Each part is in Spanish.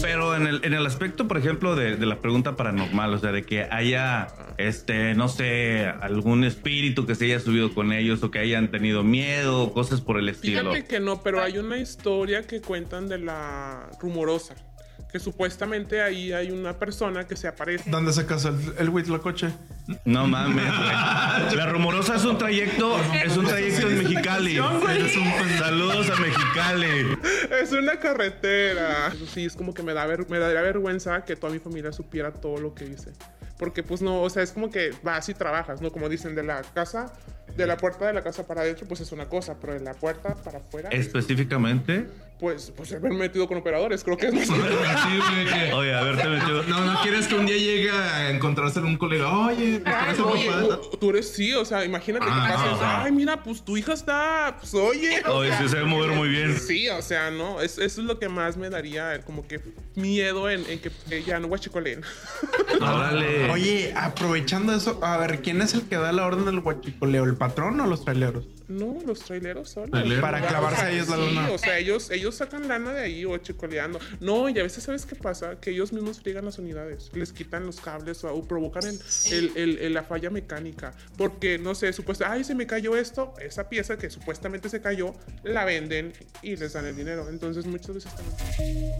Pero en el, en el aspecto, por ejemplo, de, de la pregunta paranormal, o sea, de que haya, este, no sé, algún espíritu que se haya subido con ellos o que hayan tenido miedo, cosas por el estilo. Fíjate que no, pero hay una historia que cuentan de la rumorosa. Que supuestamente ahí hay una persona que se aparece. ¿Dónde se casa el, el Huitlacoche? No mames, güey. La rumorosa es un trayecto, es un trayecto en Mexicali. Saludos a Mexicali. Es una carretera. Eso sí, es como que me, da ver- me daría vergüenza que toda mi familia supiera todo lo que hice. Porque pues no, o sea, es como que vas y trabajas, ¿no? Como dicen, de la casa, de la puerta de la casa para adentro, pues es una cosa, pero de la puerta para afuera, Específicamente. pues, pues haber metido con operadores, creo que es más... Sí, que- Oye, a ver, te metió. No, no quieres que un día llegue a encontrarse un colega. Oye, ¿me Ay, parece oye, papá? tú- tú eres sí, o sea, imagínate Ah, que pases, ajá. ay, mira, pues tu hija está, pues oye. Oye, sea, sí se debe mover muy bien. Sí, o sea, no, es- eso es lo que más me daría como que miedo en, en que ella no guachicoleen. Órale. Oye, aprovechando eso, a ver, ¿quién es el que da la orden del huachicoleo? ¿El patrón o los traileros? No, los traileros son. Para clavarse a ellos la Sí, luna. o sea, ellos, ellos sacan lana de ahí o chicoleando. No, y a veces, ¿sabes qué pasa? Que ellos mismos friegan las unidades. Les quitan los cables o, o provocan el, el- el- el- la falla mecánica. Porque, no sé, supuestamente, ay, se me cayó esto. Esa pieza que supuestamente se cayó, la venden y les dan el dinero. Entonces, muchas veces también.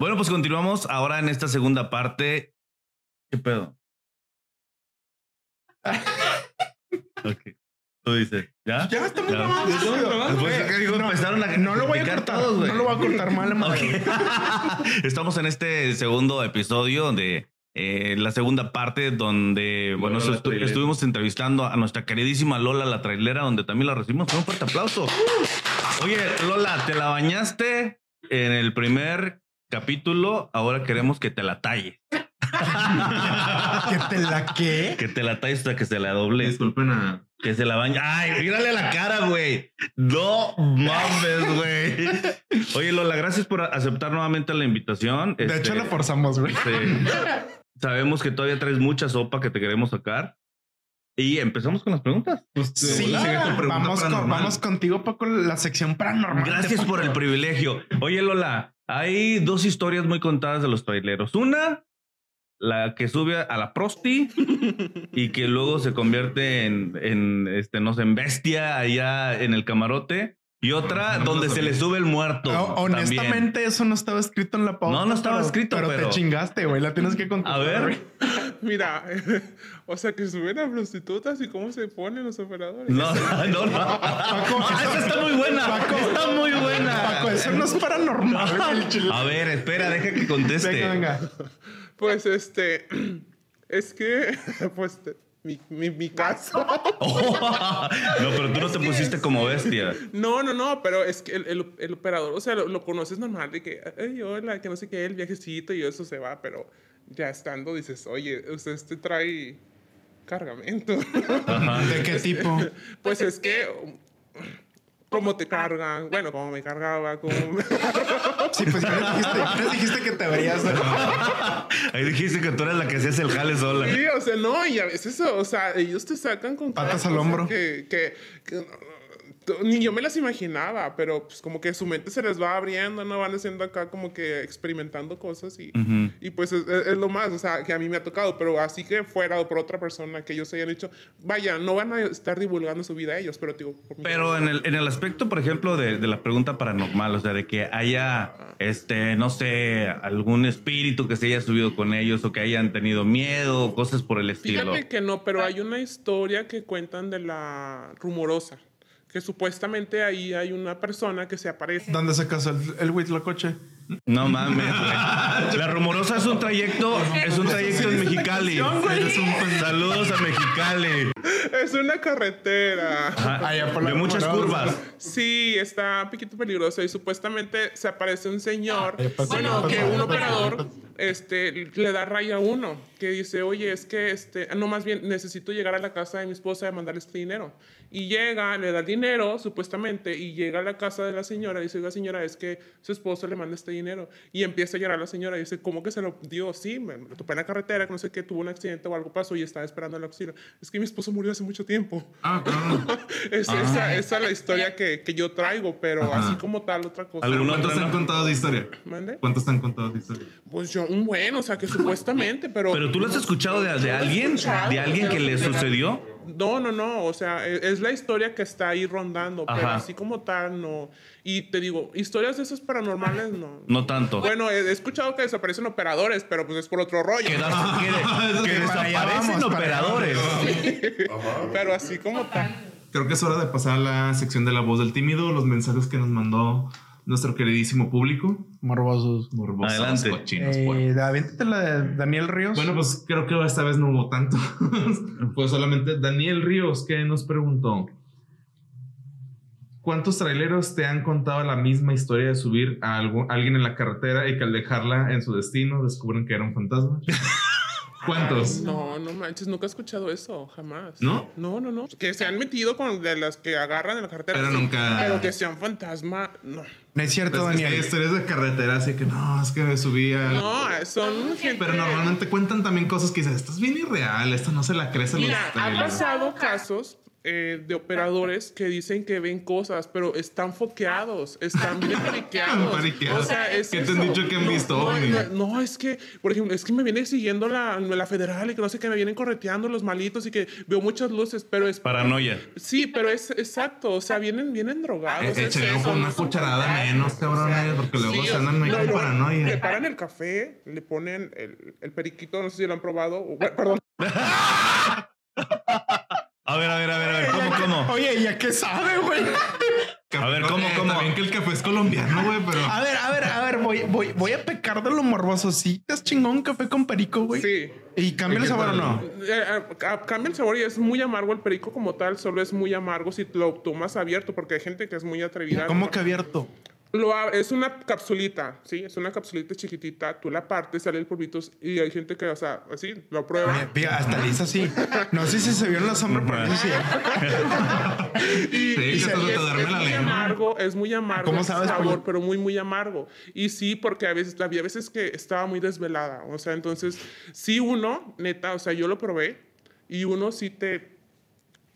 Bueno, pues continuamos ahora en esta segunda parte. ¿Qué pedo? ok. Tú dices, ¿ya? Ya estamos grabando. Pues empezaron a No lo voy a cortar, todos, no lo voy a cortar mal, madre. Estamos en este segundo episodio de eh, la segunda parte donde, bueno, Lola la estu- trailera. estuvimos entrevistando a nuestra queridísima Lola la trailera, donde también la recibimos con un fuerte aplauso. Oye, Lola, te la bañaste en el primer capítulo, ahora queremos que te la talle. ¿Que te la qué? Que te la talles hasta que se la doble. Disculpen a. Que se la bañe. Ay, mírale la cara, güey. No mames, güey. Oye, Lola, gracias por aceptar nuevamente la invitación. De Este, hecho, la forzamos, güey. este, sabemos que todavía traes mucha sopa que te queremos sacar. Y empezamos con las preguntas. Pues, Sí, sigue tu pregunta vamos, con- vamos contigo, Paco, la sección paranormal. Gracias por el privilegio. Oye, Lola, hay dos historias muy contadas de los traileros. Una, la que sube a la prosti y que luego se convierte en, en, este, no sé, en bestia allá en el camarote. Y otra No, donde se le sube el muerto. No, también. honestamente, eso no estaba escrito en la pauta. No, no estaba escrito, pero, pero- te chingaste, güey. La tienes que contar. A ver. Mira, o sea, que suben a prostitutas y cómo se ponen los operadores. No, no, no. Ah, esa está muy buena. Paco. está muy buena. Paco, eso no es paranormal. A ver, espera, deja que conteste. Venga, venga. Pues este, es que, pues, te- mi, mi, mi caso. no, pero tú no te pusiste como bestia. No, no, no, pero es que el, el- el operador, o sea, lo, lo conoces normal de que, ay, hola, que no sé qué, el viajecito y eso se va, pero ya estando dices, oye, usted este trae cargamento. ¿De qué tipo? pues es que, um, ¿cómo te cargan? Bueno, cómo me cargaba, cómo me- Sí, pues ya les dijiste, ya les dijiste que te verías. de- Ahí dijiste que tú eres la que hacías el jale sola. Sí, o sea, no, y a veces, o sea, ellos te sacan con Patas al hombro. Que, que, que no, no, ni yo me las imaginaba, pero pues como que su mente se les va abriendo, no van haciendo acá como que experimentando cosas y, y pues es, es lo más, o sea, que a mí me ha tocado, pero así que fuera o por otra persona que ellos hayan dicho, vaya, no van a estar divulgando su vida a ellos, pero digo, Pero en el, en el aspecto, por ejemplo, de, de la pregunta paranormal, o sea, de que haya, este, no sé, algún espíritu que se haya subido con ellos o que hayan tenido miedo, cosas por el estilo. Fíjate que no, pero hay una historia que cuentan de la rumorosa, que supuestamente ahí hay una persona que se aparece. ¿Dónde se casa el, el Huitlacoche? No mames. La rumorosa es un trayecto, es un trayecto un pendejo. Saludos a Mexicali. Es una carretera. Ajá, Allá por la de muchas curvas. Sí, está un poquito peligroso y supuestamente se aparece un señor, bueno, que un operador este, le da raya a uno, que dice, oye, es que, este, no, más bien, necesito llegar a la casa de mi esposa y mandarle este dinero. Y llega, le da el dinero, supuestamente, y llega a la casa de la señora y dice, oiga, señora, es que su esposo le manda este dinero. Y empieza a llorar la señora y dice, ¿cómo que se lo dio? Sí, me lo topé en la carretera, que no sé qué, tuvo un accidente o algo pasó y estaba esperando el auxilio. Es que mi esposo murió hace mucho tiempo. Ah, claro. Es, esa, esa es la historia que, que yo traigo, pero Ajá. así como tal, otra cosa. ¿Alguna ¿Cuántos otra te han contado de historia? ¿Mande? ¿Cuántos te han contado de historia? Pues yo, un buen, o sea, que supuestamente, pero... Pero tú lo has escuchado de, de alguien, de alguien que le sucedió. No, no, no, o sea, e- es, la historia que está ahí rondando, pero así como tal, no. Y te digo, historias de esas paranormales, no. No tanto. Bueno, he, he escuchado que desaparecen operadores, pero pues es por otro rollo. Que, das- que- que allá desaparecen operadores. Pero así como tal. Creo que es hora de pasar a la sección de la voz del tímido, los mensajes que nos mandó nuestro queridísimo público. Morbosos. Morbosos, Adelante. cochinos, Eh, aviéntate la de Daniel Ríos. Bueno, pues creo que esta vez no hubo tanto. pues solamente Daniel Ríos que nos preguntó. ¿Cuántos traileros te han contado la misma historia de subir a algo- a alguien en la carretera y que al dejarla en su destino descubren que era un fantasma? ¿Cuántos? No, no manches, nunca he escuchado eso, jamás. ¿No? No, no, no. Que se han metido con de las que agarran en la carretera. Pero nunca- Pero que sean fantasma, no. no es cierto, Es que hay Daniel. historias de carretera, así que no, es que me subí a... No, son gente. Pero normalmente cuentan también cosas que dices, esto es bien irreal, esto no se la crees a los Mira, ha trailers". pasado casos eh, de operadores que dicen que ven cosas, pero están foqueados, están bien. Paniqueados. O sea, es ¿Qué te han dicho que han No, visto, No, no, no, es que, por ejemplo, es que me viene siguiendo la, la federal y que no sé qué, me vienen correteando los malitos y que veo muchas luces, pero es... Paranoia. Sí, pero es exacto, o sea, vienen, vienen drogados. Eh, es eso, ojo, una cucharada menos, cabrones, porque luego se andan ahí con no, paranoia. Le paran el café, le ponen el, el periquito, no sé si lo han probado. o- perdón. A ver, a ver, a ver, a ver. ¿Cómo, cómo? Oye, ¿ya qué sabe, güey? A ver, ¿cómo, Eh, cómo? También que el café es colombiano, güey, pero... A ver, a ver, a ver, voy, voy, voy a pecar de lo morboso. Sí, te has chingón café con perico, güey. Sí. ¿Y cambia el ¿Y qué sabor o no? Eh, eh, cambia el sabor y es muy amargo el perico como tal, solo es muy amargo si lo tomas abierto, porque hay gente que es muy atrevida. ¿Cómo que abierto? Lo es una capsulita, ¿sí? Es una capsulita chiquitita, tú la partes, sale el polvito y hay gente que, o sea, así, lo prueba. Oye, Fíjate, hasta le hizo así. No sé si se vio en la sombra, pero eso sí. Y, Sí, y hasta y te es, duerme es la muy lengua. amargo, es muy amargo ¿Cómo el sabes, sabor, pero muy, muy amargo. Y sí, porque a veces, había veces que estaba muy desvelada, o sea, entonces, sí uno, neta, o sea, yo lo probé y uno sí te,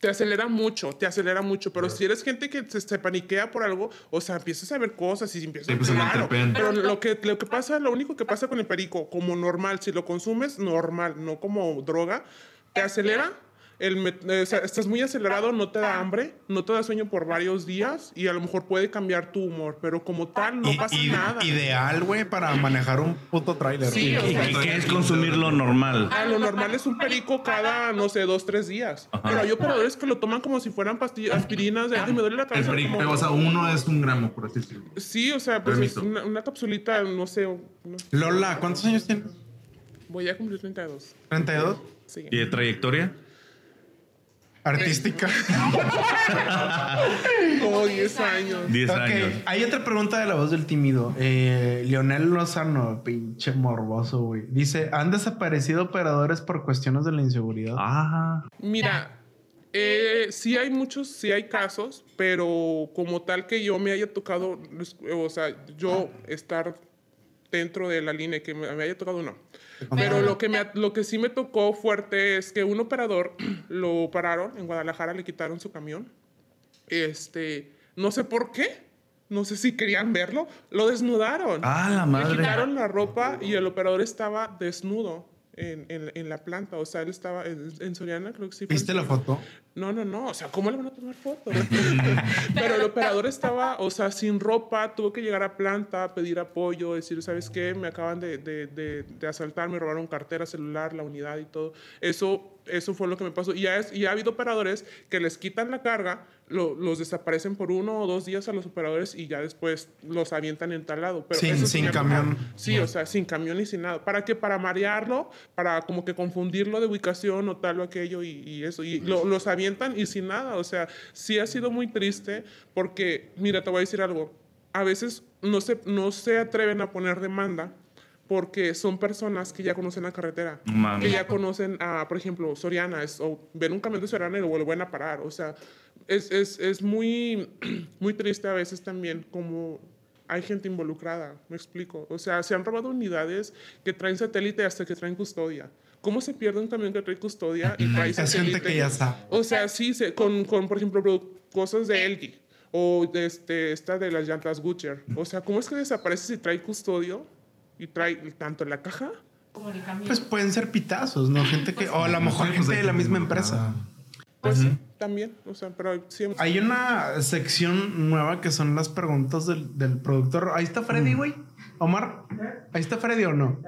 te acelera mucho, te acelera mucho, pero si eres gente que se, se paniquea por algo, o sea, empiezas a ver cosas y empiezas Sí, pues, se claro. Pero lo que, lo que pasa, lo único que pasa con el perico, como normal, si lo consumes normal, no como droga, te acelera. El, met- eh, o sea, estás muy acelerado, no te da hambre, no te da sueño por varios días y a lo mejor puede cambiar tu humor, pero como tal no Y- pasa y- nada. Ideal, güey, para manejar un puto tráiler. Sí, o ¿Y sea, qué, qué es consumir lo normal? Ah, lo normal es un perico cada, no sé, dos, tres días. Pero hay operadores que lo toman como si fueran pastillas, aspirinas de, ay, me duele la El cabeza. perico, como- o sea, uno es un gramo, por así decirlo. Sí, o sea, pues es una, una capsulita, no sé, no- Lola, ¿cuántos años tienes? voy a cumplir 32. ¿32? Sí. ¿Y de trayectoria? Artística. Como 10 años. 10 ok, años. hay otra pregunta de la voz del tímido. Eh, Leonel Lozano, pinche morboso, güey. Dice, ¿han desaparecido operadores por cuestiones de la inseguridad? Ah, Mira, eh, sí hay muchos, sí hay casos, pero como tal que yo me haya tocado, o sea, yo estar dentro de la línea que me, me haya tocado, no. Pero lo que, me, lo que sí me tocó fuerte es que un operador lo pararon en Guadalajara, le quitaron su camión. Este, no sé por qué, no sé si querían verlo, lo desnudaron. ah, la Le madre. quitaron la ropa y el operador estaba desnudo en, en- en la planta. O sea, él estaba en, en Soriana, creo que sí. ¿Viste la foto? No, no, no. O sea, ¿cómo le van a tomar fotos? Pero el operador estaba, o sea, sin ropa, tuvo que llegar a planta, pedir apoyo, decir, ¿sabes qué? Me acaban de, de, de, de asaltar, me robaron cartera, celular, la unidad y todo. Eso, eso fue lo que me pasó. Y ya, es, y ha habido operadores que les quitan la carga, lo- los desaparecen por uno o dos días a los operadores y ya después los avientan en tal lado. Pero Sin- sin camión. Sí, o sea, sin camión y sin nada. ¿Para qué? Para marearlo, para como que confundirlo de ubicación o tal o aquello y, y eso. Y lo- los avientan y sin nada. O sea, sí ha sido muy triste porque, mira, te voy a decir algo. A veces no se, no se atreven a poner demanda porque son personas que ya conocen la carretera, mames. que ya conocen a, por ejemplo, Soriana, es, o ven un camión de Soriana y lo vuelven a parar. O sea, es, es, es muy, muy triste a veces también como hay gente involucrada, me explico. O sea, se han robado unidades que traen satélite hasta que traen custodia. ¿Cómo se pierde un camión que trae custodia y trae satélite? que ya sabe. O sea, sí, se- con, con, por ejemplo, cosas de LG o de este, esta de las llantas Goodyear. O sea, ¿cómo es que desaparece si trae custodio y trae tanto en la caja? Como el camión. Pues pueden ser pitazos, ¿no? Gente que, o a lo mejor gente de la misma empresa. Pues sí, también. O sea, pero sí. hemos- Hay una sección nueva que son las preguntas del, del productor. Ahí está Freddy, güey. Omar, ahí está Freddy o no?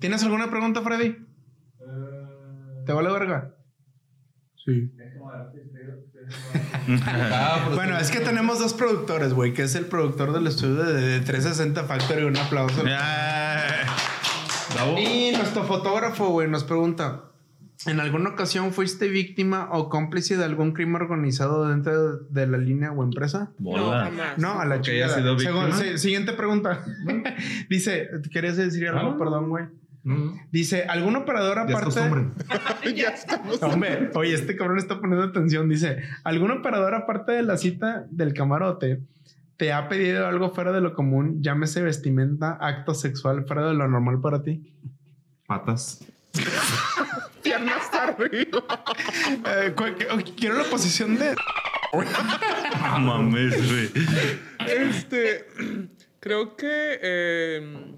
¿Tienes alguna pregunta, Freddy? ¿Te vale verga? Sí. Bueno, es que tenemos dos productores, güey, que es el productor del estudio de, de 360 Factory. Un aplauso. Y nuestro fotógrafo, güey, nos pregunta: ¿En alguna ocasión fuiste víctima o cómplice de algún crimen organizado dentro de la línea o empresa? No, Bola. jamás. No, a la Que haya chingada. sido víctima. Segun- sí, siguiente pregunta. Dice, ¿querías decir algo? Ah. Perdón, güey. Dice, ¿algún operador aparte? ya estamos. Hombre, oye, este cabrón está poniendo atención. Dice, ¿algún operador aparte de la cita del camarote te ha pedido algo fuera de lo común? Llámese vestimenta, acto sexual fuera de lo normal para ti. Patas. Piernas arriba. Eh, quiero la posición de... Mames, güey. Este, creo que eh,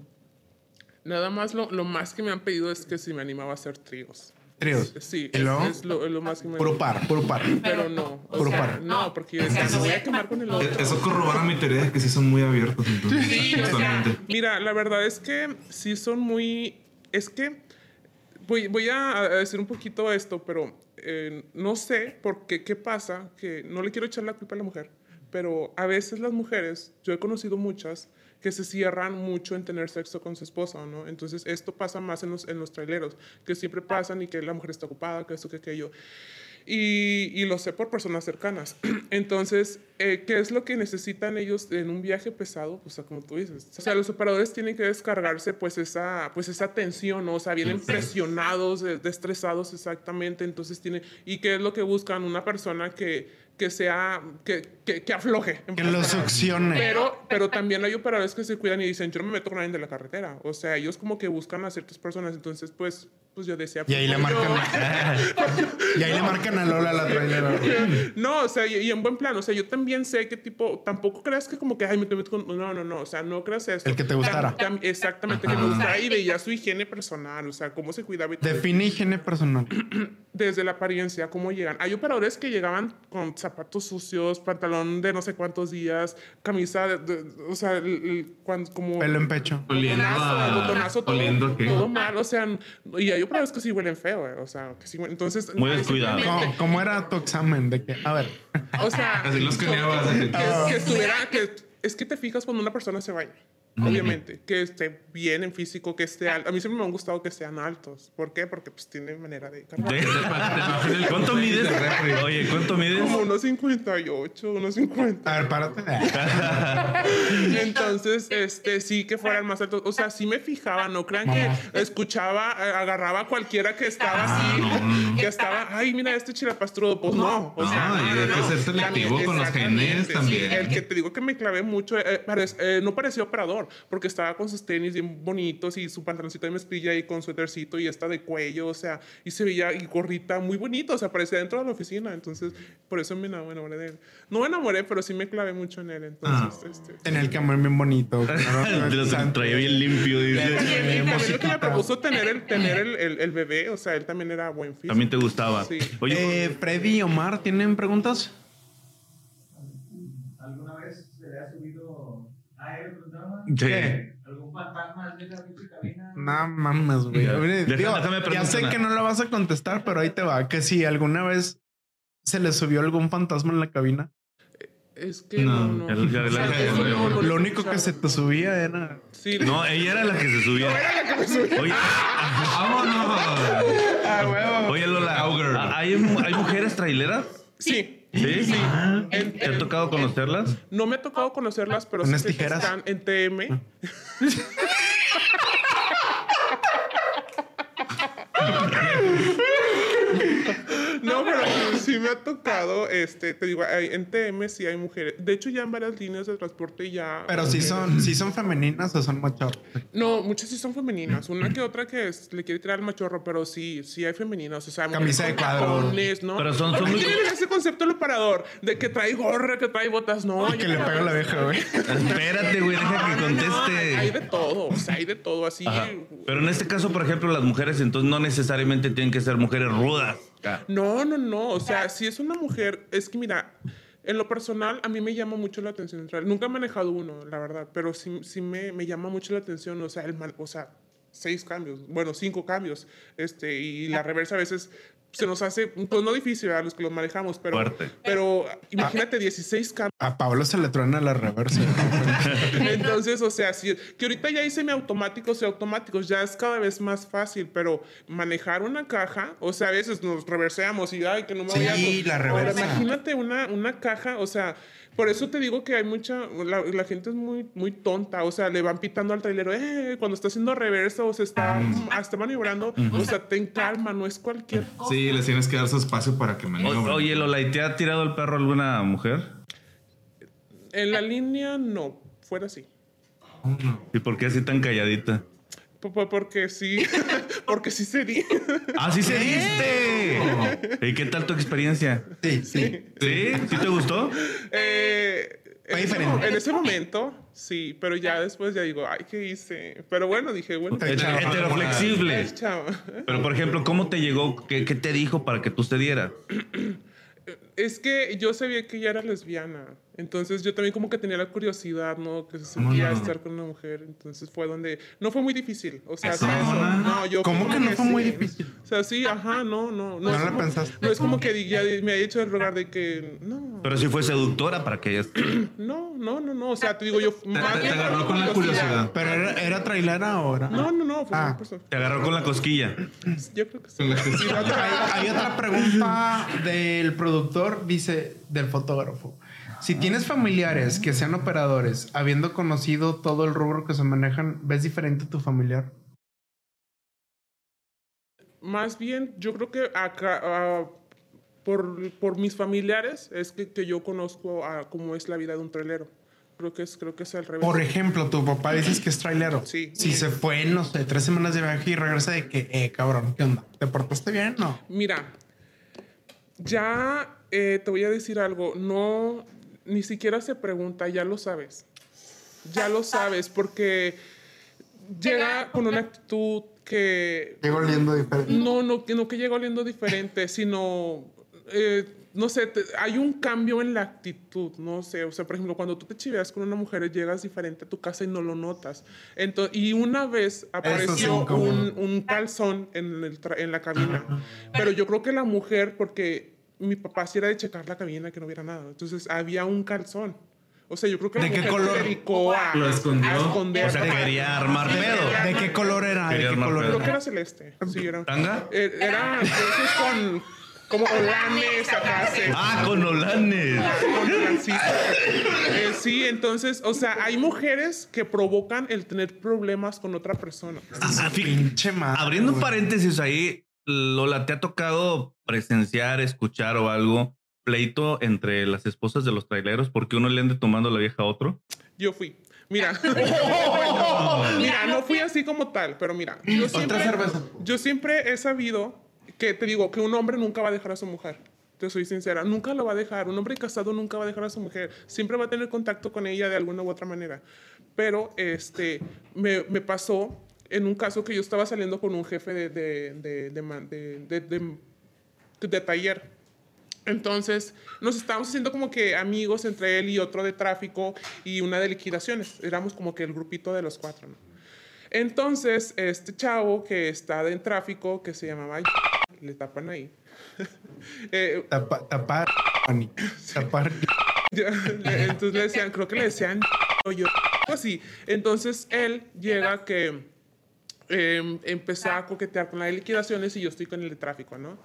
nada más lo, lo más que me han pedido es que si me animaba a hacer tríos. Tríos. Sí, ¿Y es, lo, es lo más que me Puro par, puro par. Pero no. Puro sea, par. No, porque yo decía, me voy a quemar con el otro. E- Eso corrobora mi teoría de que sí son muy abiertos. Entonces, Sí, o sea, mira, la verdad es que sí son muy. Es que voy, voy a a decir un poquito esto, pero eh, no sé por qué, qué pasa, que no le quiero echar la culpa a la mujer, pero a veces las mujeres, yo he conocido muchas que se cierran mucho en tener sexo con su esposa, ¿no? Entonces esto pasa más en los, en los traileros, que siempre pasan y que la mujer está ocupada, que esto, que aquello. Y, y lo sé por personas cercanas. Entonces, eh, ¿qué es lo que necesitan ellos en un viaje pesado? Pues, como tú dices. O sea, los operadores tienen que descargarse pues esa, pues esa tensión, ¿no? O sea, vienen presionados, estresados exactamente. Entonces, tiene ¿Y qué es lo que buscan? Una persona que, que sea, que, que, que afloje. Que lo succione. Pero, pero también hay operadores que se cuidan y dicen, yo no me meto con nadie de la carretera. O sea, ellos como que buscan a ciertas personas. Entonces, pues, pues yo decía... Y ahí le pues, yo- marcan. y ahí le marcan a Lola la trailera. no, o sea, y, y en buen plan, o sea, yo también sé que tipo, tampoco creas que como que, ay, me te meto con... No, no, no, o sea, no creas eso. El que te gustara. Tam- tam- exactamente, que me gustara y veía su higiene personal, o sea, cómo se cuidaba y. Define higiene personal. Desde la apariencia, cómo llegan. Hay operadores que llegaban con zapatos sucios, pantalón de no sé cuántos días, camisa, de- de- o sea, el- el- cuando, como... Pelo en pecho. Oliendo botonazo, todo, oliendo todo mal, o sea, y hay operadores que sí huelen feo, eh, o sea, que sí huelen- entonces... Muy descuidado. ¿Cómo, cómo era tu examen? De que, a ver, O sea, Así los que, que, que estuviera, que es que te fijas cuando una persona se baña. Obviamente, que esté bien en físico, que esté alto. A mí siempre me han gustado que sean altos. ¿Por qué? Porque pues tiene manera de cargar. ¿Cuánto mides? Oye, ¿cuánto mides? Como unos 58, unos 50. a ver, párate. Entonces, este, sí que fueran más altos. O sea, sí me fijaba, no crean que escuchaba, agarraba a cualquiera que estaba así, no, no. que estaba, ay, mira este chilapastrudo. Pues no, o sea, No, y hay que ser selectivo con los genes sí. también. El que te digo que me clavé mucho, eh, parec- eh, no parecía operador, porque estaba con sus tenis bien bonitos y su pantaloncito de mezclilla y con suétercito y esta de cuello, o sea, y se veía y gorrita muy bonito, o sea, parecía dentro de la oficina. Entonces, por eso me enamoré de él. No me enamoré, pero sí me clavé mucho en él. Entonces, Ah. este. Tenía el camón bien bonito. Lo traía bien limpio, Y lo que me propuso tener el, tener el, el, el bebé, o sea, él también era buen físico. También te gustaba. Sí. Oye, Eh, Freddy y Omar, ¿tienen preguntas? ¿Alguna vez se le ha subido a él programa? Sí. ¿Qué? ¿Algún fantasma de la cabina? No mames, güey. Ya. Deja- digo, déjame ya sé una- que no la vas a contestar, pero ahí te va. Que si alguna vez se le subió algún fantasma en la cabina. Es que no, No, no. el- el- O sea, el- eso el- no, no Lo único que se te subía era. Sí, No, ella era la que se subía. era la que me subía. Oye, ¡Vámonos! Ah, huevo. oye Lola, Cowgirl. ¿hay, hay mujeres traileras? Sí. ¿Sí? Sí. ¿Te En- ha tocado conocerlas? No me ha tocado conocerlas, pero Unas sé que tijeras. están en TM. sí me ha tocado, este, te digo, hay- en TM sí hay mujeres. De hecho, ya en varias líneas de transporte ya... Pero si son, si son femeninas o son machorros. No, muchas sí son femeninas. Una que otra que es- le quiere tirar al machorro, pero sí, sí hay femeninas. O sea, Camisa mujeres de cuadro. ¿no? Pero son- ¿Por son muy- ese concepto el operador de que trae gorra, que trae botas? No, Que yo- le pega la vieja, güey. Espérate, güey, deja que No, hay de conteste. todo, o sea, hay de todo así. Ajá. Pero en este caso, por ejemplo, las mujeres entonces no necesariamente tienen que ser mujeres rudas. No, no, no. O sea, si es una mujer, es que mira, en lo personal a mí me llama mucho la atención. Nunca he manejado uno, la verdad, pero sí, sí me, me llama mucho la atención. O sea, el man- o sea, seis cambios, bueno, cinco cambios. Este, y la reversa a veces se nos hace, pues no difícil a los que los manejamos, pero, Fuerte. pero imagínate 16 cambios. A Pablo se le truena la reversa. Entonces, o sea, si, que ahorita ya hay semiautomáticos y automáticos, ya es cada vez más fácil, pero manejar una caja, o sea, a veces nos reverseamos y, ay, que no me voy a... Sí, la Ahora, reversa. imagínate una, una caja, o sea, por eso te digo que hay mucha, la, la gente es muy, muy tonta, o sea, le van pitando al trailero, eh, cuando está haciendo reversa o se está hasta maniobrando, o sea, ten calma, no es cualquier cosa. Sí, les tienes que dar su espacio para que O- maniobren. oye, Lola, ¿y te ha tirado el perro alguna mujer? En la línea, no, fuera así. ¿Y por qué así tan calladita? P- p- Porque sí, porque sí sería. ¡Ah, sí se diste! ¿Y qué tal tu experiencia? Sí, sí. ¿Sí? ¿Sí te gustó? Eh, Fue diferente. en ese momento, sí, pero ya después ya digo, ay, ¿qué hice? Pero bueno, dije, bueno, Te- Heter- Heteroflexible. es. Pero, por ejemplo, ¿cómo te llegó? ¿Qué, qué te dijo para que tú cedieras? Es que yo sabía que ella era lesbiana. Entonces yo también como que tenía la curiosidad, ¿no? Que se sentía no? estar con una mujer. Entonces fue donde... No fue muy difícil. O sea, ¿Eso? No, yo ¿Cómo como que no fue muy sí. difícil? O sea, sí, ajá, no, no. No es la como- pensaste. No es como que ya me haya hecho el rogar de que... No, Pero sí fue seductora para que ella... no, no, no, no. O sea, te digo yo... Te, te- te agarró con la curiosidad. Pero era, era trailera ahora. No, no, no. Fue Ah. una persona. Te agarró con la cosquilla. Yo creo que sí. Hay otra pregunta del productor, dice, del fotógrafo. Si tienes familiares que sean operadores, habiendo conocido todo el rubro que se manejan, ¿ves diferente a tu familiar? Más bien, yo creo que acá, ah, por, por mis familiares, es que, que yo conozco a cómo es la vida de un trailero. Creo que es, creo que es al revés. Por ejemplo, tu papá dices que es trailero. Sí. Si se fue, no sé, tres semanas de viaje y regresa de que, eh, cabrón, ¿qué onda? ¿Te portaste bien? No. Mira, ya eh, te voy a decir algo. No, ni siquiera se pregunta, ya lo sabes. Ya lo sabes, porque llega con una actitud que Llego oliendo diferente. No, no, que no que llega oliendo diferente, sino, eh, no sé, te- hay un cambio en la actitud, no sé, o sea, por ejemplo, cuando tú te chiveas con una mujer, llegas diferente a tu casa y no lo notas. Entonces, y una vez apareció incómodo. un, un calzón en, el en la cabina, pero yo creo que la mujer, porque mi papá sí era de checar la cabina que no hubiera nada, entonces había un calzón. O sea, yo creo que ¿De qué color? se dedicó a, Lo escondió. a esconder. O sea, quería armar pedo. ¿De qué color era? ¿De qué color pedo. Creo que era? celeste. Sí, era. ¿Tanga? Eh, Era entonces con como holanes acá. se- Ah, con holanes. con holancitos. Eh, sí, entonces, o sea, hay mujeres que provocan el tener problemas con otra persona. Ah, Pinche madre, Abriendo un paréntesis ahí, Lola, ¿te ha tocado presenciar, escuchar o algo pleito entre las esposas de los traileros porque uno le ande tomando la vieja a otro? Yo fui. Mira, mira, no fui así como tal, pero mira, yo siempre, cerveza. yo siempre he sabido que te digo que un hombre nunca va a dejar a su mujer. Te soy sincera, nunca lo va a dejar. Un hombre casado nunca va a dejar a su mujer. Siempre va a tener contacto con ella de alguna u otra manera. Pero este, me, me pasó en un caso que yo estaba saliendo con un jefe de, de, de, de taller. Entonces nos estábamos haciendo como que amigos entre él y otro de tráfico y una de liquidaciones. Éramos como que el grupito de los cuatro. ¿no? Entonces este chavo que está en tráfico, que se llamaba, le tapan ahí. Eh, Tapa- tapar. Entonces le decían, creo que le decían yo, así. Entonces él llega que eh, empecé a coquetear con la de liquidaciones y yo estoy con el de tráfico, ¿no?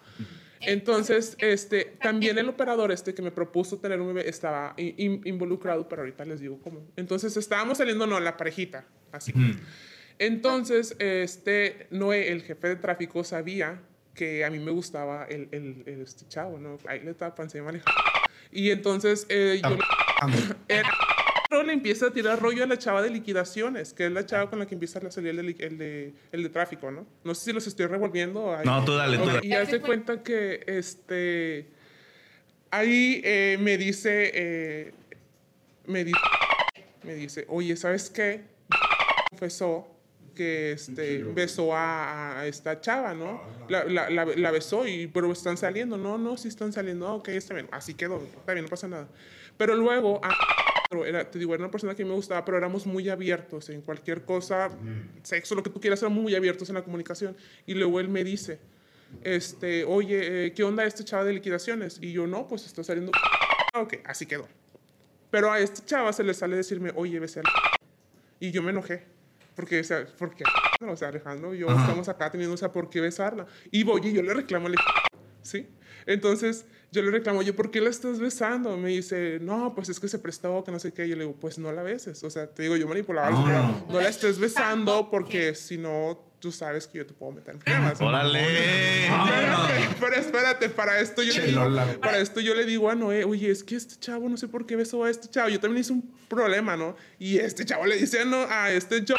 Entonces, este, también el operador este que me propuso tener un bebé estaba in- in- involucrado, pero ahorita les digo cómo. Entonces estábamos saliendo, no, la parejita, así. Entonces, este, Noé, el jefe de tráfico, sabía que a mí me gustaba el, el, el- este chavo, ¿no? Ahí le tapan, se Alejandro. Y entonces eh, yo el pero le empieza a tirar rollo a la chava de liquidaciones, que es la chava con la que empieza a salir el de, el de, el de tráfico, ¿no? No sé si los estoy revolviendo. ahí. No, tú dale, tú dale. Y hace cuenta que este. Ahí eh, me dice. eh, me, dice me dice, oye, ¿sabes qué? Confesó que este, besó a, a esta chava, ¿no? La, la, la, la besó, y, pero están saliendo. No, no, sí están saliendo. Ah, ok, está bien. Así quedó. Está bien, no pasa nada. Pero luego. a- era, te digo, era una persona que me gustaba, pero éramos muy abiertos en cualquier cosa, sexo, lo que tú quieras, éramos muy abiertos en la comunicación. Y luego él me dice, este, oye, eh, ¿qué onda este chava de liquidaciones? Y yo, no, pues está saliendo. Ok, así quedó. Pero a este chava se le sale decirme, oye, besé a la Y yo me enojé. Porque, o sea, porque, o sea, Alejandro yo estamos acá teniendo, o sea, ¿por qué besarla? Y voy y yo le reclamo al ¿sí? Entonces, yo le reclamo, oye, ¿por qué la estás besando? Me dice, no, pues es que se prestó, que no sé qué. Yo le digo, pues no la beses. O sea, te digo, yo manipulaba, No, pero no. no la estés besando porque si no, tú sabes que yo te puedo meter en problemas. ¡Órale! Espérate, pero espérate, para esto yo le digo, para esto yo le digo a Noé, oye, es que este chavo no sé por qué besó a este chavo. Yo también hice un problema, ¿no? Y este chavo le dice a, no, a este yo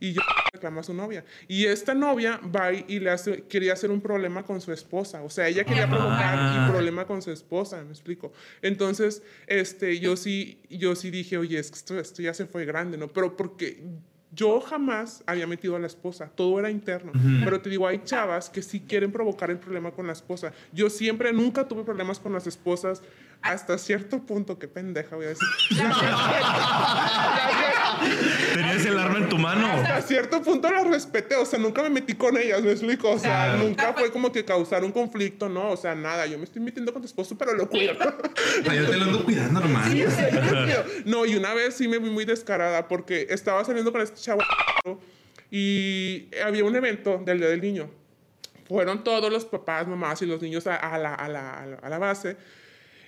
y yo reclamo a su novia. Y esta novia va y le hace, quería hacer un problema con su esposa. O sea, ella quería provocar un problema con su esposa, me explico. Entonces, este, yo sí, yo sí dije, oye, esto, esto ya se fue grande, ¿no? Pero porque yo jamás había metido a la esposa, todo era interno. Pero te digo, hay chavas que sí quieren provocar el problema con la esposa. Yo siempre, nunca tuve problemas con las esposas, hasta cierto punto, qué pendeja voy a decir. Tenías el arma en tu mano. Hasta cierto punto las respeté, o sea, nunca me metí con ellas, me explico, o sea, nunca fue como que causar un conflicto, no, o sea, nada, yo me estoy metiendo con tu esposo, pero lo cuido. Sea, yo te lo ando cuidando nomás. Sí, o sea, yo lo cuido. No, y una vez sí me vi muy descarada porque estaba saliendo con este chavo y había un evento del Día del Niño. Fueron todos los papás, mamás y los niños a, la, a, la, a la- a la base.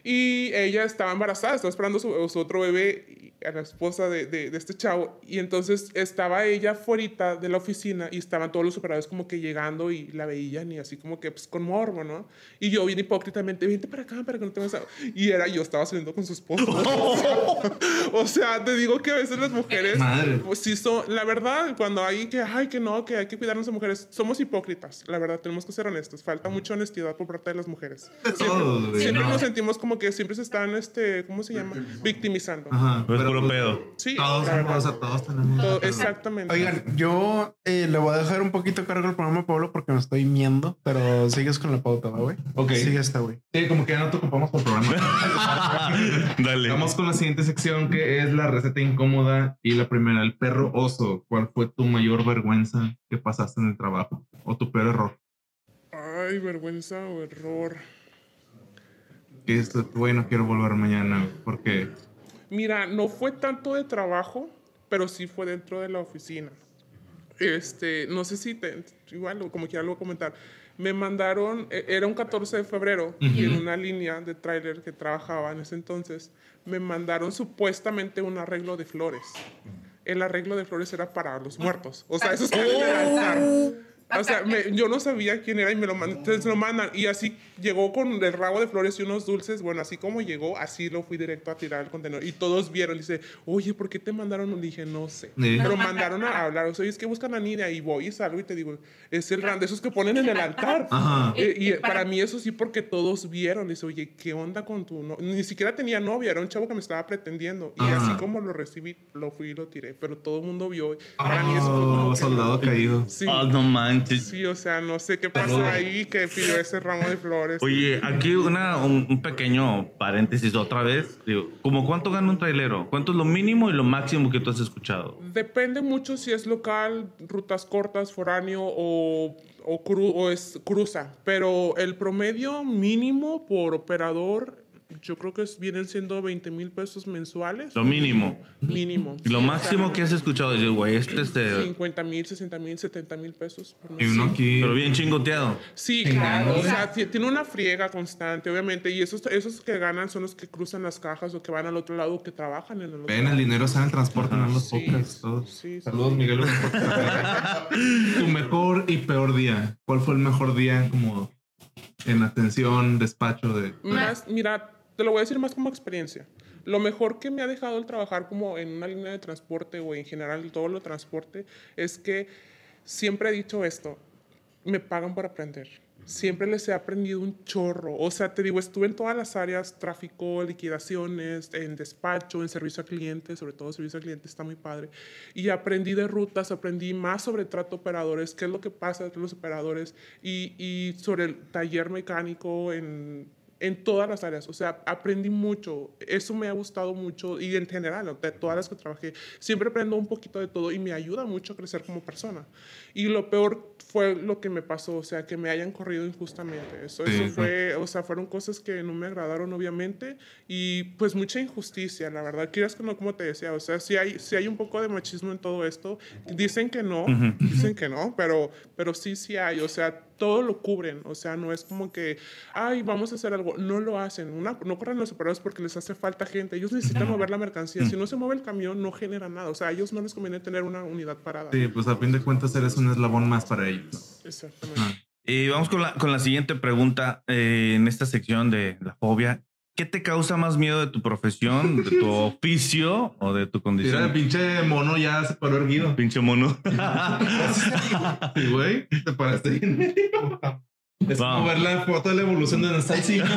Y ella estaba embarazada, estaba esperando su, su otro bebé, a la esposa de, de, de este chavo. Y entonces estaba ella fuera de la oficina y estaban todos los operadores como que llegando y la veían y así como que pues con morbo, ¿no? Y yo bien hipócritamente, vente para acá para que no te vayas a-". Y era yo, estaba saliendo con su esposo. o sea, te digo que a veces las mujeres, Madre. pues sí son, la verdad, cuando hay que, ay, que no, que hay que cuidarnos de mujeres, somos hipócritas, la verdad, tenemos que ser honestos. Falta mucha honestidad por parte de las mujeres. Todos, güey, Siempre no. nos sentimos como que siempre se están, este, ¿cómo se llama? Victimizando. Ajá. Pues pero, puro pues, pedo. Sí, Todos, la verdad. o sea, todos tenemos. Todo- exactamente. Oigan, yo eh, le voy a dejar un poquito cargo el programa Pablo porque me estoy miendo, pero sigues con la pauta, ¿va, güey? Ok. Sigue esta, güey. Sí, como que ya no te ocupamos por programa. Dale. Vamos con la siguiente sección que es la receta incómoda y la primera, el perro oso. ¿Cuál fue tu mayor vergüenza que pasaste en el trabajo? ¿O tu peor error? Ay, vergüenza o error. Que esto, güey, no quiero volver mañana porque Mira, no fue tanto de trabajo, pero sí fue dentro de la oficina. Este, no sé si te, igual, como quiera lo voy a comentar. Me mandaron, e- era un 14 de febrero, y en una línea de tráiler que trabajaba en ese entonces, me mandaron supuestamente un arreglo de flores. El arreglo de flores era para los muertos. O sea, eso el altar. O sea, me- yo no sabía quién era y me lo, man- entonces lo mandan. Y así llegó con el rabo de flores y unos dulces. Bueno, así como llegó, así lo fui directo a tirar al contenedor. Y todos vieron. Dice, oye, ¿por qué te mandaron? Le dije, no sé. Sí. Pero mandaron a hablar. O sea, es que buscan a Nidia y voy y salgo y te digo, es el ran de esos que ponen en el altar. Ajá. Eh, y para mí eso sí, porque todos vieron. Dice, oye, ¿qué onda con tu no Ni siquiera tenía novia, era un chavo que me estaba pretendiendo. Y Ajá. así como lo recibí, lo fui y lo tiré. Pero todo el mundo vio. Para mí eso fue como Oh, que- soldado caído. Sí. Oh, no manches. Sí, o sea, no sé qué pasó ahí que pidió ese ramo de flores. Oye, aquí una, un, un pequeño paréntesis otra vez. Digo, ¿cómo cuánto gana un trailero? ¿Cuánto es lo mínimo y lo máximo que tú has escuchado? Depende mucho si es local, rutas cortas, foráneo o, o, cru- o es cruza. Pero el promedio mínimo por operador, yo creo que vienen siendo 20 mil pesos mensuales. Lo mínimo. Mínimo. Y lo Sí, máximo que has escuchado, dices, güey, este es de... 50 mil, 60 mil, 70 mil pesos. por Y mes. uno aquí. Pero bien chingoteado. Sí, claro. O sea, ti- tiene una friega constante, obviamente. Y esos, esos que ganan son los que cruzan las cajas o que van al otro lado o que trabajan en el otro Ven, el dinero sale en el transporte, no en los Sí, podcasts. todos. sí, sí. Saludos, Miguel. tu mejor y peor día. ¿Cuál fue el mejor día como en atención, despacho de... Más, mira, te lo voy a decir más como experiencia. Lo mejor que me ha dejado el trabajar como en una línea de transporte o en general todo lo transporte es que siempre he dicho esto, me pagan por aprender. Siempre les he aprendido un chorro. O sea, te digo, estuve en todas las áreas, tráfico, liquidaciones, en despacho, en servicio a clientes, sobre todo servicio al cliente está muy padre. Y aprendí de rutas, aprendí más sobre trato operadores, qué es lo que pasa entre los operadores y, y sobre el taller mecánico en, en todas las áreas. O sea, aprendí mucho. Eso me ha gustado mucho y en general, de todas las que trabajé, siempre aprendo un poquito de todo y me ayuda mucho a crecer como persona. Y lo peor fue lo que me pasó, o sea, que me hayan corrido injustamente. Eso, eso fue, o sea, fueron cosas que no me agradaron, obviamente, y pues mucha injusticia, la verdad. Quieras que no, como te decía, o sea, sí hay, sí hay un poco de machismo en todo esto. Dicen que no, dicen que no, pero, pero sí, sí hay, o sea, todo lo cubren, o sea, no es como que, ay, vamos a hacer algo, no lo hacen, Una, no corren los operadores porque les hace falta gente, ellos necesitan mover la mercancía, si no se mueve el camión no genera nada, o sea, a ellos no les conviene tener una unidad parada. Sí, pues a fin de cuentas eres un eslabón más para ellos. Exactamente. Y vamos con la, con la siguiente pregunta eh, en esta sección de la fobia. ¿Qué te causa más miedo de tu profesión, de tu oficio o de tu Mira, el condición? pinche mono ya se paró erguido. Pinche mono. Sí, güey, te paraste bien. Es Vamos. como ver la foto de la evolución de signo.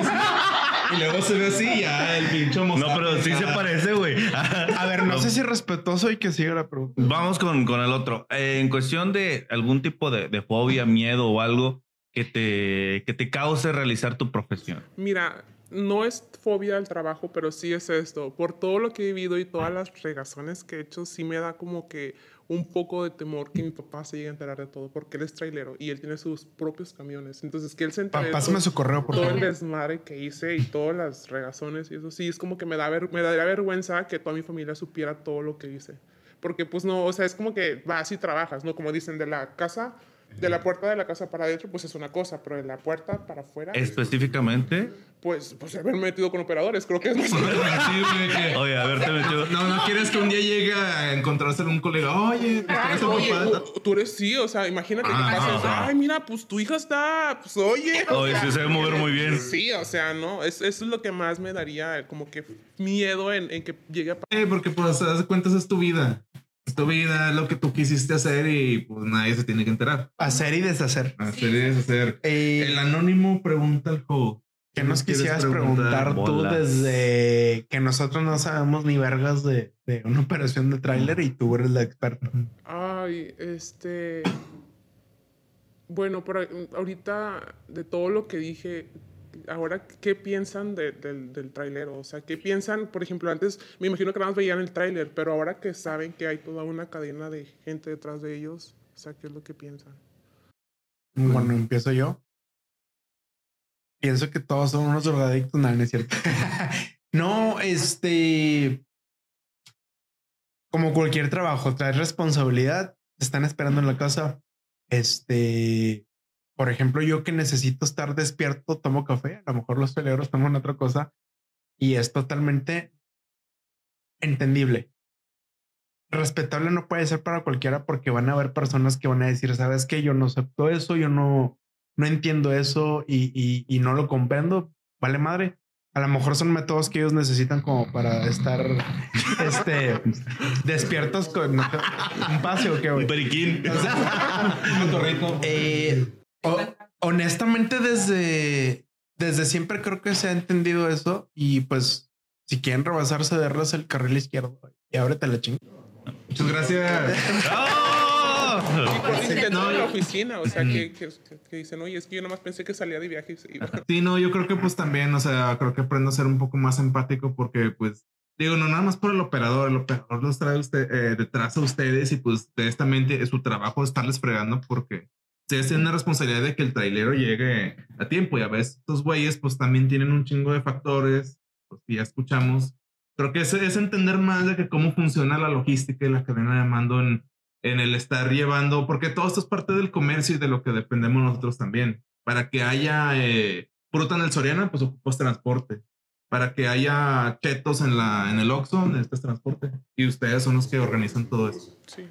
Y luego se ve así, ya el pinche no, pero sí se parece, güey. A ver, no sé si respetuoso y que siga la pregunta. Vamos con, con el otro. Eh, en cuestión de algún tipo de, de fobia, miedo o algo que te, que te cause realizar tu profesión. Mira, no es fobia al trabajo, pero sí es esto. Por todo lo que he vivido y todas las regazones que he hecho, sí me da como que un poco de temor que mi papá se llegue a enterar de todo, porque él es trailero y él tiene sus propios camiones. Entonces, que él se entere pásame todo- su correo, por todo el favor. desmadre que hice y todas las regazones y eso sí es como que me da ver- me daría vergüenza que toda mi familia supiera todo lo que hice porque pues no o sea es como que vas y trabajas no como dicen de la casa de la puerta de la casa para adentro pues es una cosa pero de la puerta para afuera Específicamente. pues pues haberme metido con operadores creo que es más Sí, que- Oye, a ver, te metió. No, no quieres que un día llegue a encontrarse un colega. Oye, ¿te Ay, parece oye, u- tú eres sí, o sea, imagínate Ah, que pases, ajá. ay, mira, pues tu hija está, pues oye. o Oye, sea, sí se debe mover muy bien. Sí, o sea, no, es, eso es lo que más me daría como que miedo en, en que llegue a Eh, porque pues te das cuenta, esa es tu vida. Es tu vida, es lo que tú quisiste hacer y pues nadie se tiene que enterar. Hacer y deshacer. Hacer y deshacer. Eh, El anónimo pregunta al juego. ¿Qué nos quisieras preguntar, tú desde que nosotros no sabemos ni vergas de, de una operación de tráiler y tú eres la experta? Ay, este. Bueno, pero ahorita de todo lo que dije, ahora, ¿qué piensan de- del, trailero? O sea, ¿qué piensan? Por ejemplo, antes me imagino que nada más veían el tráiler, pero ahora que saben que hay toda una cadena de gente detrás de ellos, o sea, ¿qué es lo que piensan? Bueno, empiezo yo. Pienso que todos son unos drogadictos, no, no es cierto. no, este. Como cualquier trabajo, traes responsabilidad, te están esperando en la casa. Este, por ejemplo, yo que necesito estar despierto, tomo café. A lo mejor los peleadores toman otra cosa y es totalmente entendible. Respetable no puede ser para cualquiera porque van a haber personas que van a decir, sabes que yo no acepto eso, yo no, no entiendo eso y, y, y no lo comprendo. Vale madre. A lo mejor son métodos que ellos necesitan como para estar este, despiertos con un pase o qué, güey. Un periquín. Un cotorrito. Eh, ho- honestamente, desde, desde siempre creo que se ha entendido eso. Y pues, si quieren rebasar, cederles el carril izquierdo y ábrete la chingada. Muchas gracias. ¡Oh! No, en la oficina, o sea, que, que, que dicen, oye, es que yo nomás pensé que salía de viaje y se iba. Sí, no, yo creo que pues también, o sea, creo que aprendo a ser un poco más empático porque pues, digo, no nada más por el operador, el operador los trae usted, eh, detrás a ustedes y pues ustedes también es su trabajo estarles fregando porque ustedes tienen la responsabilidad de que el trailero llegue a tiempo y a veces estos güeyes pues también tienen un chingo de factores, pues ya escuchamos. Creo que es, entender más de que cómo funciona la logística y la cadena de mando en, en el estar llevando, porque todo esto es parte del comercio y de lo que dependemos nosotros también. Para que haya eh, fruta en el Soriana, pues ocupas transporte. Para que haya chetos en, la, en el Oxxo, necesitas transporte. Y ustedes son los que organizan todo eso. Sí.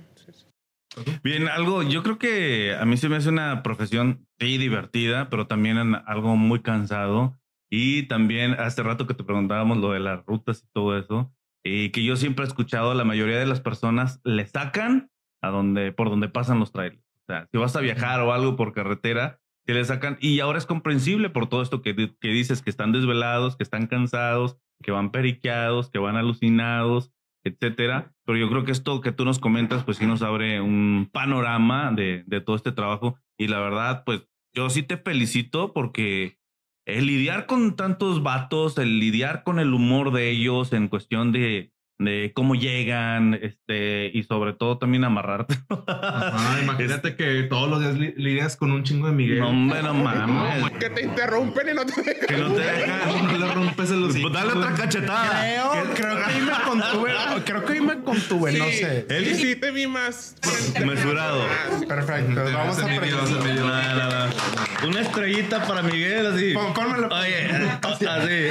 Bien, algo, yo creo que a mí se me hace una profesión sí divertida, pero también algo muy cansado. Y también hace rato que te preguntábamos lo de las rutas y todo eso, y que yo siempre he escuchado, la mayoría de las personas le sacan a donde, por donde pasan los trailers. O sea, si vas a viajar o algo por carretera, que le sacan, y ahora es comprensible por todo esto que, que dices, que están desvelados, que están cansados, que van periqueados, que van alucinados, etcétera. Pero yo creo que esto que tú nos comentas, pues sí nos abre un panorama de, de todo este trabajo. Y la verdad, pues yo sí te felicito porque el lidiar con tantos vatos, el lidiar con el humor de ellos en cuestión de, de cómo llegan, este, y sobre todo también amarrarte. Ajá, imagínate que todos los días li- lidias con un chingo de Miguel. No, hombre, no mames. Que te interrumpen y no te dejan. Que no te dejan. No le rompes el hocico. Pues dale otra cachetada. Creo, creo que ahí me contuve. Creo que ahí me contuve, no Sí, sé. Él- sí, sí, te vi más. Mesurado. Perfecto. Vamos a aprender. No, no, no. Una estrellita para Miguel, así. Pónmelo. Oye, así.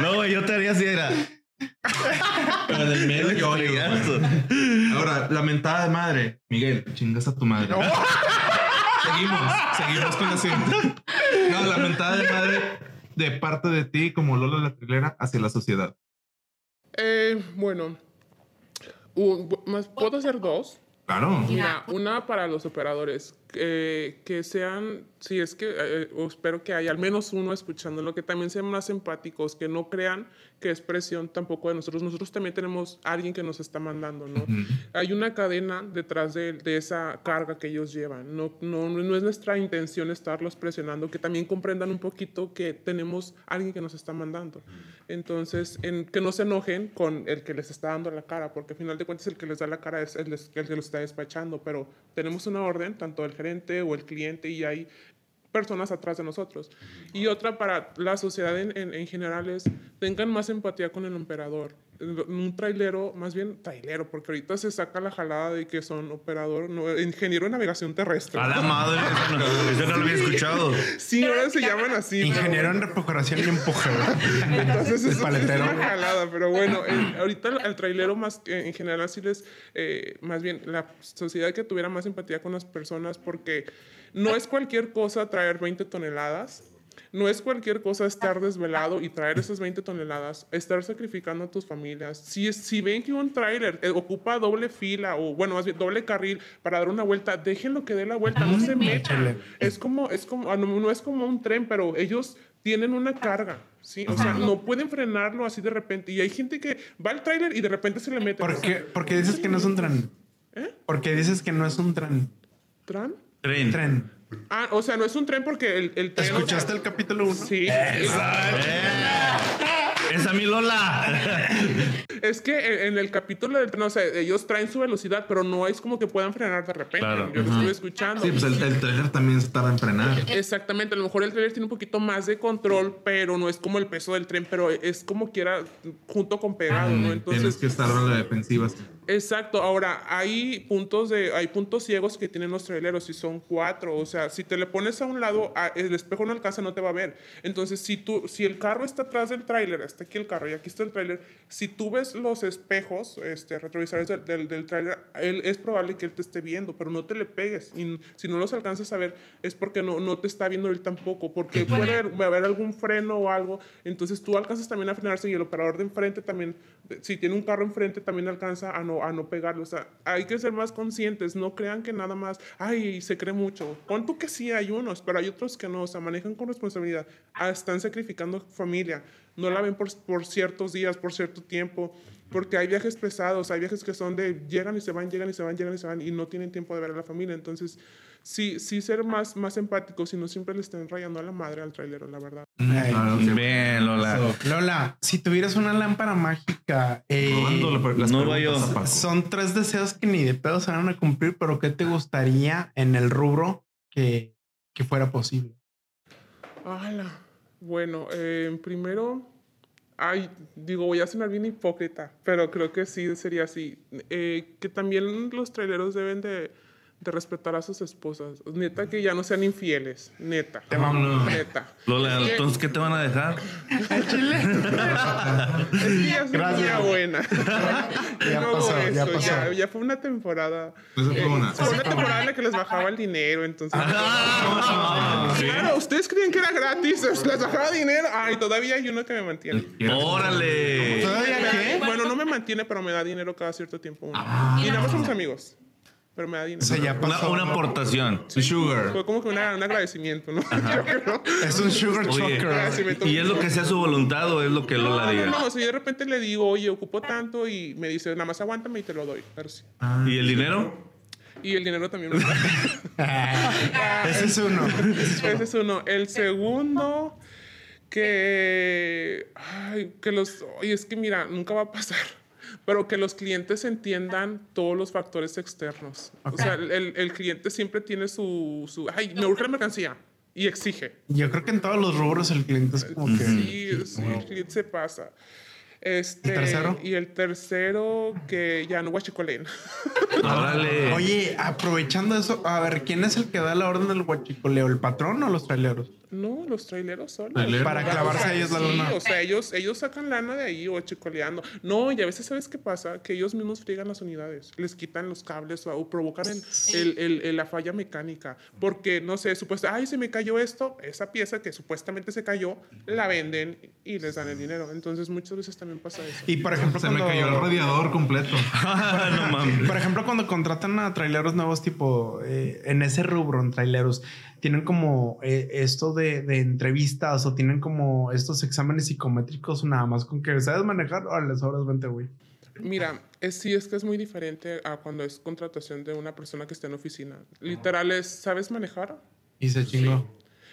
No, güey, yo te haría así, era. Pero en el medio yo. Ahora, la mentada de madre. Miguel, chingas a tu madre. seguimos, seguimos con la siguiente. No, la mentada de madre de parte de ti, como Lola la trilera, hacia la sociedad. Eh, bueno, un- más, ¿puedo hacer dos? Claro. Una para los operadores, eh, que sean, si es que, eh, o espero que haya al menos uno escuchándolo, que también sean más empáticos, que no crean que es presión tampoco de nosotros. Nosotros también tenemos a alguien que nos está mandando, ¿no? Hay una cadena detrás de, de esa carga que ellos llevan. No, no, no es nuestra intención estarlos presionando, que también comprendan un poquito que tenemos a alguien que nos está mandando. Entonces, en, que no se enojen con el que les está dando la cara, porque al final de cuentas el que les da la cara es el, el que los está despachando, pero tenemos una orden, tanto el gerente o el cliente, y hay personas atrás de nosotros. Y otra para la sociedad en, en, en general es, tengan más empatía con el operador. Un trailero, más bien trailero, porque ahorita se saca la jalada de que son operador, no, ingeniero de navegación terrestre. A la madre, eso no, eso no lo había escuchado. Sí, ahora se llaman así. pero Ingeniero en bueno. recuperación y empuje. Entonces es, una jalada, pero bueno, el- ahorita el, el trailero más que en general sí les, eh, más bien la sociedad que tuviera más empatía con las personas porque no es cualquier cosa traer 20 toneladas. No es cualquier cosa estar desvelado y traer esas 20 toneladas, estar sacrificando a tus familias. Si, si ven que un tráiler eh, ocupa doble fila o, bueno, más bien doble carril para dar una vuelta, déjenlo que dé la vuelta, no se metan. Es como, es como, ah, no, no es como un tren, pero ellos tienen una carga, ¿sí? O sea, no pueden frenarlo así de repente. Y hay gente que va al tráiler y de repente se le mete. ¿Por qué, porque dices que no es un tren? ¿Eh? Porque dices que no es un tren. ¿Tran? Tren. Tren. Ah, o sea, no es un tren porque el, el tren... o sea, ¿Escuchaste el capítulo 1? Sí. Esa mi Lola. Es que en el capítulo del tren, o sea, ellos traen su velocidad, pero no es como que puedan frenar de repente. Claro. Yo lo estuve escuchando. Sí, pues el, el trailer también se tarda en frenar. Exactamente, a lo mejor el trailer tiene un poquito más de control, pero no es como el peso del tren, pero es como quiera junto con pegado, ¿no? Tienes Entonces, que estar a la defensiva. Exacto. Ahora, hay puntos de, hay puntos ciegos que tienen los traileros y son cuatro. O sea, si te le pones a un lado, el espejo no alcanza, no te va a ver. Entonces, si tú, si el carro está atrás del tráiler, está aquí el carro y aquí está el tráiler, si tú ves los espejos, este, retrovisores del, del, del tráiler, él- es probable que él te esté viendo, pero no te le pegues. Y si no los alcanzas a ver, es porque no, no te está viendo él tampoco, porque puede haber, haber algún freno o algo. Entonces, tú alcanzas también a frenarse y el operador de enfrente también, si tiene un carro enfrente, también alcanza a no, a no pegarlo. O sea, hay que ser más conscientes. No crean que nada más, ay, se cree mucho. Pon tú que sí hay unos, pero hay otros que no. O sea, manejan con responsabilidad. Ah, están sacrificando familia. No la ven por, por ciertos días, por cierto tiempo. Porque hay viajes pesados, hay viajes que son de llegan y se van, llegan y se van, llegan y se van y no tienen tiempo de ver a la familia. Entonces, sí, sí ser más, más empáticos y no siempre le estén rayando a la madre al trailero, la verdad. Ay, sí. Bien, Lola. Lola, si tuvieras una lámpara mágica, eh, no Paco. son tres deseos que ni de pedo se van a cumplir, pero ¿qué te gustaría en el rubro que, que fuera posible? ¡Hala! Bueno, eh, primero, ay, digo, voy a sonar bien hipócrita, pero creo que sí sería así. Eh, que también los traileros deben de, de respetar a sus esposas. Neta, que ya no sean infieles. Neta. Vámonos. Neta. Lola, Es entonces, ¿qué te van a dejar? Es que ya soy Gracias. buena. Ya No pasó, ya eso, pasó. Ya, ya fue una temporada. Esa fue eh, una. fue una temporada en la que les bajaba el dinero, entonces. Ah, sí. Claro, ustedes creían que era gratis, les bajaba dinero. Ay, todavía hay uno que me mantiene. ¡Órale! ¿Todavía qué? Bueno, no me mantiene, pero me da dinero cada cierto tiempo. uno. Ah. y nada más somos amigos. Pero me da dinero. O sea, ya Una, pasó. una aportación. Sugar. Fue como que una- un agradecimiento, ¿no? Es un sugar Oye, choker. Agradecimiento. ¿y es lo que sea su voluntad o es lo que Lola No, no, diga? no, o sea, yo de repente le digo, oye, ocupo tanto y me dice, nada más aguántame y te lo doy. Pero sí. ¿Y el dinero? Y el dinero también me da. Ese es uno. Ese es uno. El segundo, que. Ay, que los. Oye, es que mira, nunca va a pasar. Pero que los clientes entiendan todos los factores externos. O sea, el, el cliente siempre tiene su, su. Ay, me urge la mercancía. Y exige. Yo creo que en todos los rubros el cliente es como que. Sí, sí, el cliente se pasa. Este, ¿Y tercero? Y el tercero, que ya no guachicolen. Órale. Oye, aprovechando eso, a ver, ¿quién es el que da la orden del guachicoleo? ¿El patrón o los traileros? No, los traileros son. Traileros. Para O clavarse sea, a ellos la sí, lana. O sea, ellos, ellos sacan lana de ahí o chicoleando. No, y a veces, ¿sabes qué pasa? Que ellos mismos friegan las unidades. Les quitan los cables o, o provocan el, el- el- el- la falla mecánica. Porque, no sé, supuesto, ay, se me cayó esto. Esa pieza que supuestamente se cayó, la venden y les dan el dinero. Entonces, muchas veces también pasa eso. Y por ejemplo, Se me cuando, cayó el radiador completo. no mames. por ejemplo, cuando contratan a traileros nuevos, tipo eh, en ese rubro, en traileros, tienen como eh, esto de, de entrevistas o tienen como estos exámenes psicométricos, nada más con que sabes manejar o les sobras 20, güey. Mira, es, sí, es que es muy diferente a cuando es contratación de una persona que está en oficina. Literal es, ¿sabes manejar? Y se chingó.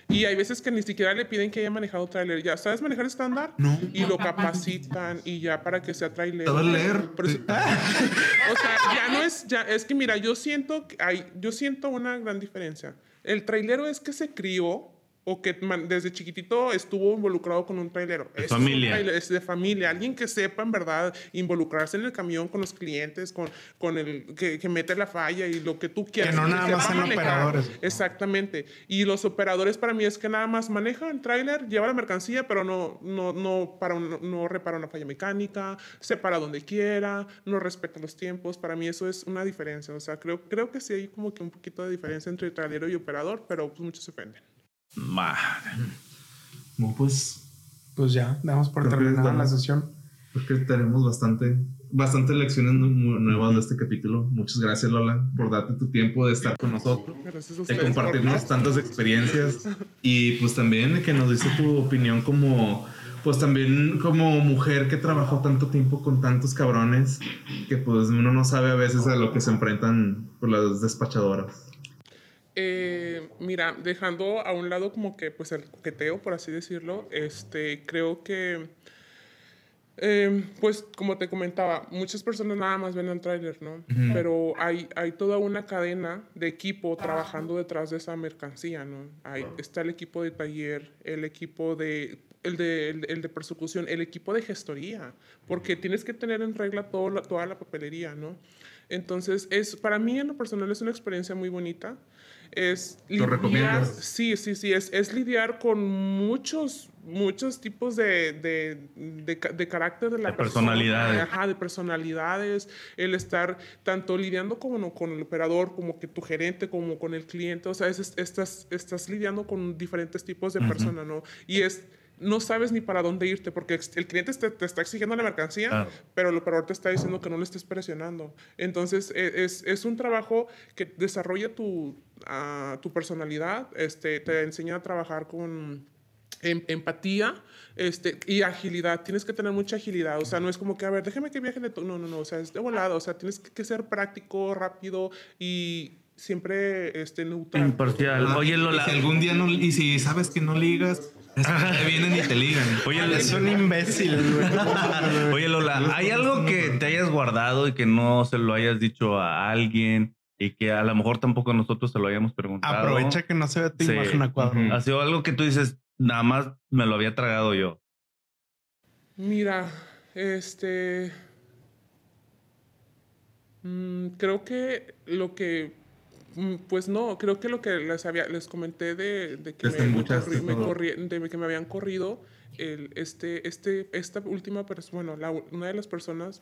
Y hay veces que ni siquiera le piden que haya manejado tráiler. Ya, ¿sabes manejar estándar? No. Y lo capacitan y ya para que sea tráiler. ¿Sabes leer? Por eso- o sea, ya no es, ya, es que mira, yo siento, que hay, yo siento una gran diferencia. El trailero es que se crió o que desde chiquitito estuvo involucrado con un trailero. Es un familia. trailer, es de familia. Alguien que sepa en verdad involucrarse en el camión con los clientes, con, con el que, que mete la falla y lo que tú quieras. no nada más sean operadores. Exactamente. Y los operadores para mí es que nada más manejan el tráiler, lleva la mercancía, pero no, no, no, para un- no repara una falla mecánica, se para donde quiera, no respeta los tiempos. Para mí eso es una diferencia. O sea, creo, creo que sí hay como que un poquito de diferencia entre trailero y operador, pero pues, muchos se ofenden. Madre. No, pues Pues ya, damos por terminada la sesión. creo que tenemos bastante, bastante lecciones nuevas de este capítulo. Muchas gracias, Lola, por darte tu tiempo de estar con nosotros. Gracias a de compartirnos tantas experiencias y pues también de que nos dice tu opinión como pues también como mujer que trabajó tanto tiempo con tantos cabrones que pues uno no sabe a veces a lo que se enfrentan por las despachadoras. Eh, mira, dejando a un lado como que pues el coqueteo, por así decirlo, este, creo que, eh, pues como te comentaba, muchas personas nada más ven el tráiler, ¿no? Pero hay, hay toda una cadena de equipo trabajando detrás de esa mercancía, ¿no? Hay, está el equipo de taller, el equipo de... El de, el, el de persecución, el equipo de gestoría, porque tienes que tener en regla todo la- toda la papelería, ¿no? Entonces, es, para mí en lo personal es una experiencia muy bonita. Es ¿Lo lidiar- recomiendas? Sí, sí, sí, es, es lidiar con muchos, muchos tipos de, de, de, ca- de carácter de la De persona. personalidades. Ajá, de personalidades, el estar tanto lidiando como con el operador, como que tu gerente, como con el cliente, o sea, es, es- estás, estás lidiando con diferentes tipos de personas, ¿no? Y es, no sabes ni para dónde irte, porque el cliente te, te está exigiendo la mercancía, pero el operador te está diciendo que no le estés presionando. Entonces, e- es, es un trabajo que desarrolla tu, ah, tu personalidad, este, te enseña a trabajar con, em- empatía este, y agilidad. Tienes que tener mucha agilidad. O sea, no es como que, a ver, déjame que viaje de todo. No, no, no. O sea, es de volado. O sea, tienes que, ser práctico, rápido y siempre este, neutral. Imparcial. Ah, Oye, y Lola. si algún día no, y si sabes que no ligas, te vienen y te ligan. Oye, Es un imbécil, güey. Oye, Lola, ¿hay algo que te hayas guardado y que no se lo hayas dicho a alguien y que a lo mejor tampoco nosotros se lo hayamos preguntado? Aprovecha que no se ve tu Sí. imagen a cuadro. Ha sido algo que tú dices, nada más me lo había tragado yo. Mira, este. mm, creo que lo que. Mm, Pues no, creo que lo que les, había, les comenté de, de que me, me corri- me todo. corri- de que me habían corrido, el, este, este, esta última persona, bueno, la una de las personas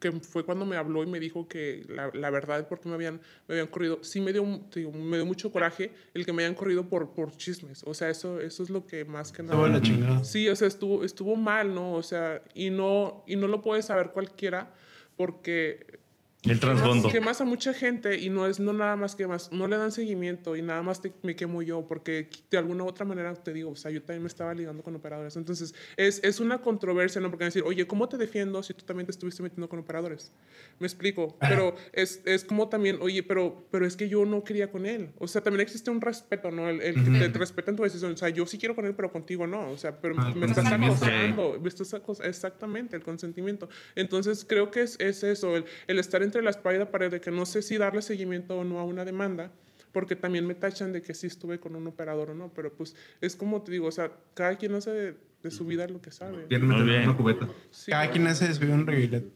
que fue cuando me habló y me dijo que la, la verdad es porque me habían, me habían corrido, sí me dio, digo, me dio mucho coraje el que me hayan corrido por, por chismes. O sea, eso, eso es lo que más que nada... La chingada. Sí, o sea, estuvo, estuvo mal, ¿no? O sea, y no, y no lo puede saber cualquiera porque El trasfondo. quemas a mucha gente y no es no nada más que más, no le dan seguimiento y nada más te- me quemo yo porque de alguna u otra manera te digo, o sea, yo también me estaba ligando con operadores. Entonces, es, es una controversia, ¿no? Porque decir, oye, ¿cómo te defiendo si tú también te estuviste metiendo con operadores? Me explico, pero es, es como también, oye, pero, pero es que yo no quería con él. O sea, también existe un respeto, ¿no? El, el que te, te respetan tu decisión. O sea, yo sí quiero con él, pero contigo no. O sea, pero Ah, me estás acosando. Me estás acos- exactamente, el consentimiento. Entonces, creo que es, es eso, el, el estar entre la espalda y la pared de que no sé si darle seguimiento o no a una demanda, porque también me tachan de que sí estuve con un operador o no, pero pues es como te digo, o sea, cada quien hace de, de su vida lo que sabe. Una cubeta. Sí, Cada quien hace de su vida un reguilete.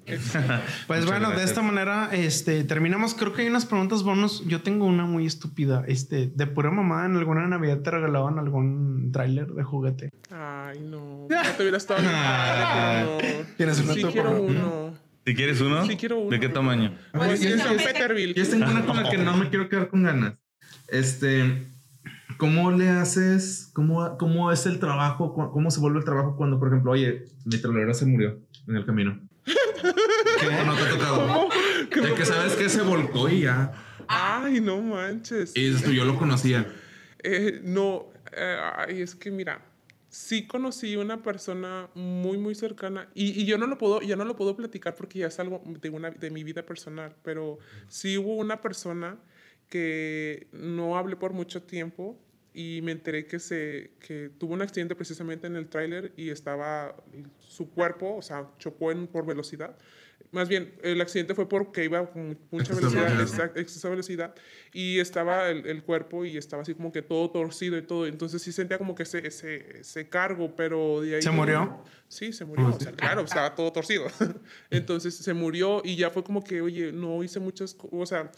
Pues Muchas bueno, de gracias. esta manera, este, terminamos. Creo que hay unas preguntas bonus. Yo tengo una muy estúpida. Este, de pura mamada, en alguna Navidad te regalaban algún tráiler de juguete. Ay, no. No te hubiera estado pero no. Tienes una Sí quiero uno. Si quieres uno, Sí quiero uno. ¿de qué tamaño? Pues yo es tengo- en Peterville. Yo tengo una con la que no me quiero quedar con ganas. Este, ¿cómo le haces? ¿Cómo, cómo es el trabajo? ¿Cómo se vuelve el trabajo cuando, por ejemplo, oye, mi trolero se murió en el camino? ¿Qué? ¿No te ha tocado? El que sabes que se volcó y ya. Ay, no manches. Y yo lo conocía. Eh, no, eh, ay, es que mira, sí conocí una persona muy, muy cercana y, y yo no lo puedo, ya no lo puedo platicar porque ya es algo de, una, de mi vida personal, pero sí hubo una persona que no hablé por mucho tiempo y me enteré que, se, que tuvo un accidente precisamente en el tráiler y estaba su cuerpo, o sea, chocó en, por velocidad. Más bien, el accidente fue porque iba con mucha velocidad, de velocidad, y estaba el, el cuerpo y estaba así como que todo torcido y todo. Entonces sí sentía como que ese, ese, ese cargo, pero de ahí... ¿Se murió? Sí, se murió. O sea, claro, estaba todo torcido. Entonces se murió y ya fue como que, oye, no hice muchas cosas, o sea,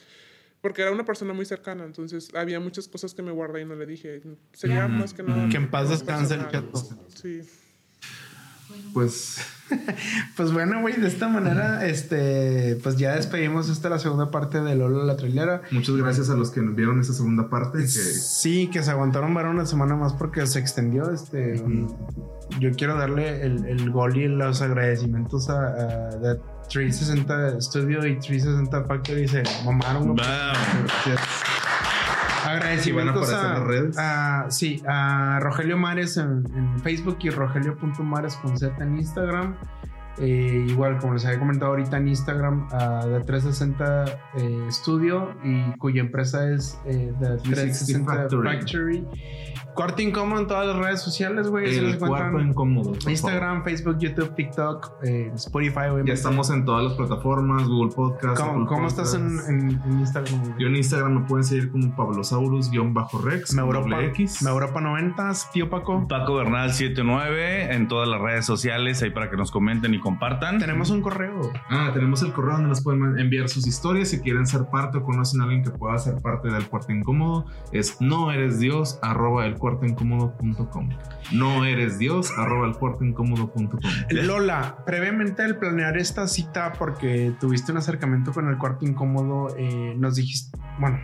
porque era una persona muy cercana, entonces había muchas cosas que me guardé y no le dije. Sería más que nada... Que en paz descanse el chato. Sí. Pues Pues bueno, güey, de esta manera, este, pues ya despedimos esta la segunda parte de Lolo la trailera. muchas gracias a los que nos vieron esta segunda parte. Que Sí, que se aguantaron ver una semana más porque se extendió. Este, un- yo quiero darle el, el gol y los agradecimientos a, a The 360 Studio y 360 Factory. Se mamaron. Wow. Gracias. Agradecimientos a redes. a- sí, a Rogelio Mares en, en Facebook y Rogelio.mares con Z en Instagram. Eh, igual, como les había comentado ahorita en Instagram, a The 360 eh, Studio y cuya empresa es eh, The 360 Factory. Factory. Corte incómodo en todas las redes sociales, güey. el cuarto incómodo. Instagram, Facebook, YouTube, TikTok, eh, Spotify, obviamente. Ya estamos en todas las plataformas, Google Podcast. ¿Cómo, estás en, Podcasts. en- en Instagram? güey? Yo en Instagram me pueden seguir como Pablosaurus-Rex. Me Europa. Me Europa 90, tío Paco. Paco Bernal 79 en todas las redes sociales ahí para que nos comenten y compartan. Tenemos un correo. Ah, tenemos el correo donde nos pueden enviar sus historias si quieren ser parte o conocen a alguien que pueda ser parte del cuarto incómodo. Es no eres Dios arroba el cuarto incómodo.com. No eres Dios arroba el cuarto incómodo.com. Lola, previamente al planear esta cita, porque tuviste un acercamiento con el cuarto incómodo, eh, nos dijiste, bueno,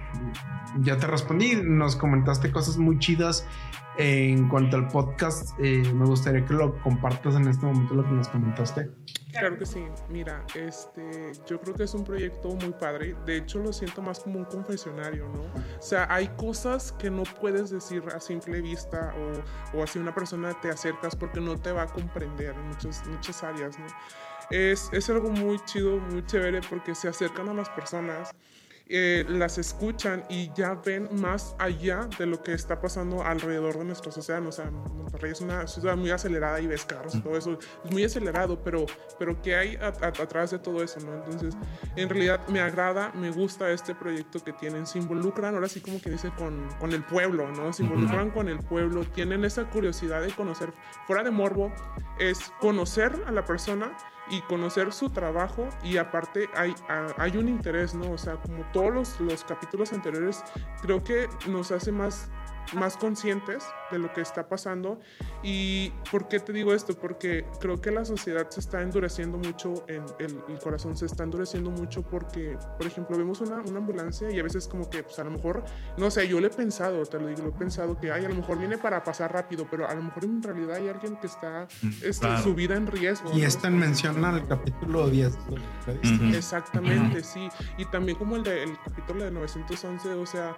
ya te respondí, nos comentaste cosas muy chidas. En cuanto al podcast, eh, me gustaría que lo compartas en este momento lo que nos comentaste. Claro que sí. Mira, este, yo creo que es un proyecto muy padre. De hecho, lo siento más como un confesionario, ¿no? O sea, hay cosas que no puedes decir a simple vista o, o así una persona te acercas porque no te va a comprender en muchas, muchas áreas, ¿no? Es, es algo muy chido, muy chévere porque se acercan a las personas eh, las escuchan y ya ven más allá de lo que está pasando alrededor de nuestros océanos. O sea, Monterrey es una ciudad muy acelerada y ves carros y todo eso. Es muy acelerado, pero, pero ¿qué hay atrás de todo eso? ¿no? Entonces, en realidad me agrada, me gusta este proyecto que tienen. Se involucran, ahora sí como que dice, con, con el pueblo, ¿no? Se involucran con el pueblo, tienen esa curiosidad de conocer, fuera de morbo, es conocer a la persona y conocer su trabajo y aparte hay, hay un interés, ¿no? O sea, como todos los, los capítulos anteriores, creo que nos hace más, más conscientes de lo que está pasando. ¿Y por qué te digo esto? Porque creo que la sociedad se está endureciendo mucho, en el, el corazón se está endureciendo mucho porque, por ejemplo, vemos una, una ambulancia y a veces como que, pues a lo mejor, no sé, yo lo he pensado, te lo digo, lo he pensado que, ay, a lo mejor viene para pasar rápido, pero a lo mejor en realidad hay alguien que está, este, claro. su vida en riesgo. Y ¿no? esta menciona el capítulo 10. ¿no? Ujú. Exactamente, sí. Y también como el del capítulo de 911, o sea,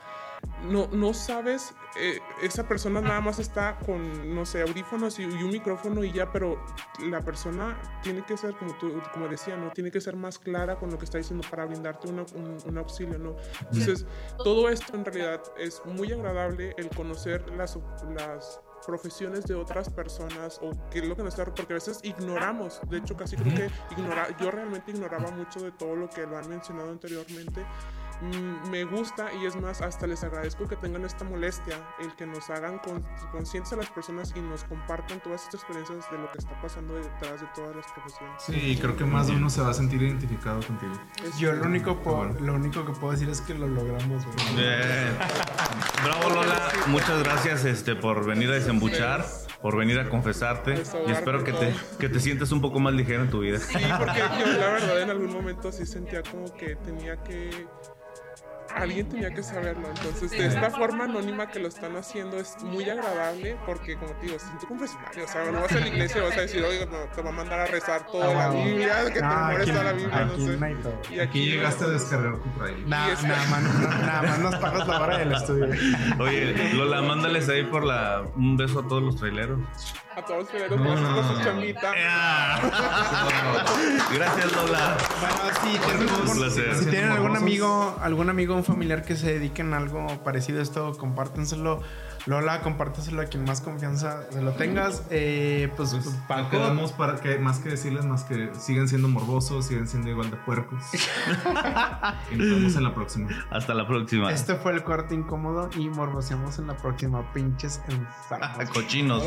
no, no sabes, eh, esa persona nada más está con, no sé, audífonos y, y un micrófono y ya, pero la persona tiene que ser, como tú, como decía, ¿no? Tiene que ser más clara con lo que está diciendo para brindarte una- un, un auxilio, ¿no? Entonces, todo esto en realidad es muy agradable el conocer las, las profesiones de otras personas o qué es lo que nos está porque a veces ignoramos de hecho casi creo que ignora, yo realmente ignoraba mucho de todo lo que lo han mencionado anteriormente me gusta y es más hasta les agradezco que tengan esta molestia el que nos hagan con- conscientes a las personas y nos compartan todas estas experiencias de lo que está pasando detrás de todas las profesiones Sí, creo que más de uno se va a sentir identificado contigo. Es- Yo lo único, Bueno. lo único que puedo decir es que lo logramos. güey. Bien. Bravo Lola, muchas gracias este, por venir a desembuchar, por venir a confesarte y espero que te, que te sientas un poco más ligero en tu vida. Sí, porque yo la verdad en algún momento sí sentía como que tenía que... Alguien tenía que saberlo, entonces de esta forma anónima que lo están haciendo es muy agradable porque como te digo, siento confesionario, o sea, no vas a la iglesia y vas a decir, oye, no, te va a mandar a rezar toda la Ah. Biblia, que te Ah, mueres toda la Biblia, no sé. Y Aquí llegaste a descargar tu es- nada, más, no- nada más nos pagas la hora del estudio. Oye, Lola, mándales ahí por la un beso a todos los traileros. a todos que con su- con su chambita. Gracias Lola. Bueno, sí, tenemos- si tienen algún amigo, algún amigo un familiar que se dedique en algo parecido a esto, compártenselo. Lola, compárteselo a quien más confianza se lo tengas. Eh, pues, Pues, Paco, quedamos para que más que decirles más que siguen siendo morbosos, siguen siendo igual de puercos. y nos vemos en la próxima. Hasta la próxima. este fue el corte incómodo y morboseamos en la próxima pinches enfermos. Cochinos.